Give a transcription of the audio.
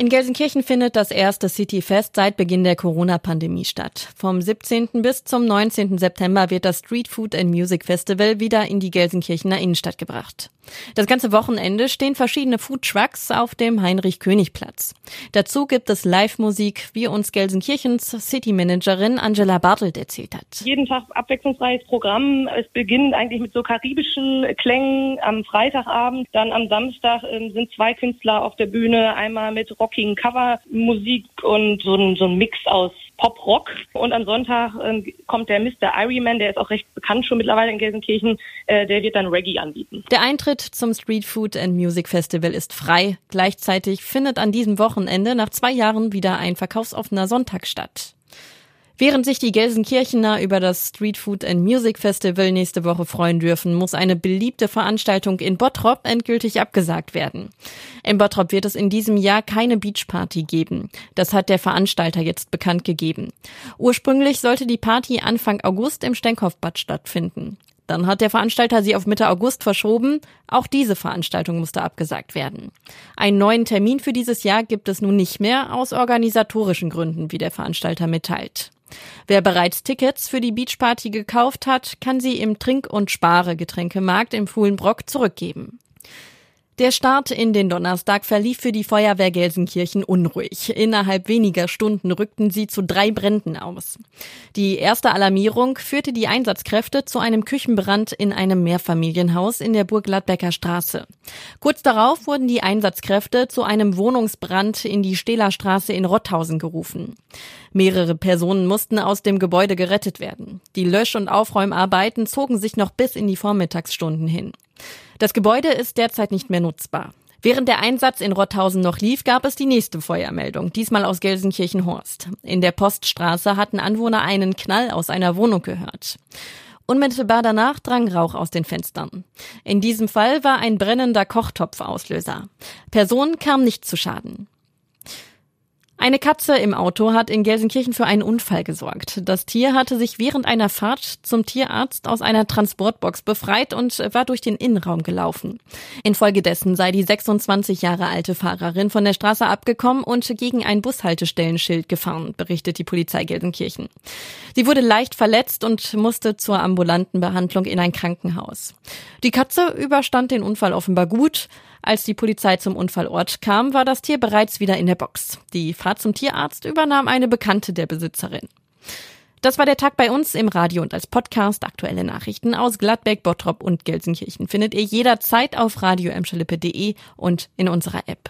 In Gelsenkirchen findet das erste Cityfest seit Beginn der Corona-Pandemie statt. Vom 17. bis zum 19. September wird das Street Food and Music Festival wieder in die Gelsenkirchener Innenstadt gebracht. Das ganze Wochenende stehen verschiedene Food Trucks auf dem Heinrich-König-Platz. Dazu gibt es Live-Musik, wie uns Gelsenkirchens City-Managerin Angela Bartelt erzählt hat. Jeden Tag abwechslungsreiches Programm. Es beginnt eigentlich mit so karibischen Klängen am Freitagabend. Dann am Samstag äh, sind zwei Künstler auf der Bühne. Einmal mit rockigen Covermusik und so ein, so ein Mix aus Pop-Rock. Und am Sonntag äh, kommt der Mr. Iryman, der ist auch recht bekannt schon mittlerweile in Gelsenkirchen, äh, der wird dann Reggae anbieten. Der Eintritt zum Street Food and Music Festival ist frei. Gleichzeitig findet an diesem Wochenende nach zwei Jahren wieder ein verkaufsoffener Sonntag statt. Während sich die Gelsenkirchener über das Street Food and Music Festival nächste Woche freuen dürfen, muss eine beliebte Veranstaltung in Bottrop endgültig abgesagt werden. In Bottrop wird es in diesem Jahr keine Beachparty geben. Das hat der Veranstalter jetzt bekannt gegeben. Ursprünglich sollte die Party Anfang August im Stenkopfbad stattfinden. Dann hat der Veranstalter sie auf Mitte August verschoben. Auch diese Veranstaltung musste abgesagt werden. Einen neuen Termin für dieses Jahr gibt es nun nicht mehr aus organisatorischen Gründen, wie der Veranstalter mitteilt. Wer bereits Tickets für die Beachparty gekauft hat, kann sie im Trink- und Spare-Getränkemarkt im Fuhlenbrock zurückgeben. Der Start in den Donnerstag verlief für die Feuerwehr Gelsenkirchen unruhig. Innerhalb weniger Stunden rückten sie zu drei Bränden aus. Die erste Alarmierung führte die Einsatzkräfte zu einem Küchenbrand in einem Mehrfamilienhaus in der Burg Gladbecker Straße. Kurz darauf wurden die Einsatzkräfte zu einem Wohnungsbrand in die Stehlerstraße in Rotthausen gerufen. Mehrere Personen mussten aus dem Gebäude gerettet werden. Die Lösch- und Aufräumarbeiten zogen sich noch bis in die Vormittagsstunden hin. Das Gebäude ist derzeit nicht mehr nutzbar. Während der Einsatz in Rotthausen noch lief, gab es die nächste Feuermeldung, diesmal aus Gelsenkirchen-Horst. In der Poststraße hatten Anwohner einen Knall aus einer Wohnung gehört. Unmittelbar danach drang Rauch aus den Fenstern. In diesem Fall war ein brennender Kochtopf Auslöser. Person kam nicht zu Schaden. Eine Katze im Auto hat in Gelsenkirchen für einen Unfall gesorgt. Das Tier hatte sich während einer Fahrt zum Tierarzt aus einer Transportbox befreit und war durch den Innenraum gelaufen. Infolgedessen sei die 26 Jahre alte Fahrerin von der Straße abgekommen und gegen ein Bushaltestellenschild gefahren, berichtet die Polizei Gelsenkirchen. Sie wurde leicht verletzt und musste zur ambulanten Behandlung in ein Krankenhaus. Die Katze überstand den Unfall offenbar gut. Als die Polizei zum Unfallort kam, war das Tier bereits wieder in der Box. Die Fahrt zum Tierarzt übernahm eine Bekannte der Besitzerin. Das war der Tag bei uns im Radio und als Podcast. Aktuelle Nachrichten aus Gladbeck, Bottrop und Gelsenkirchen findet ihr jederzeit auf radio und in unserer App.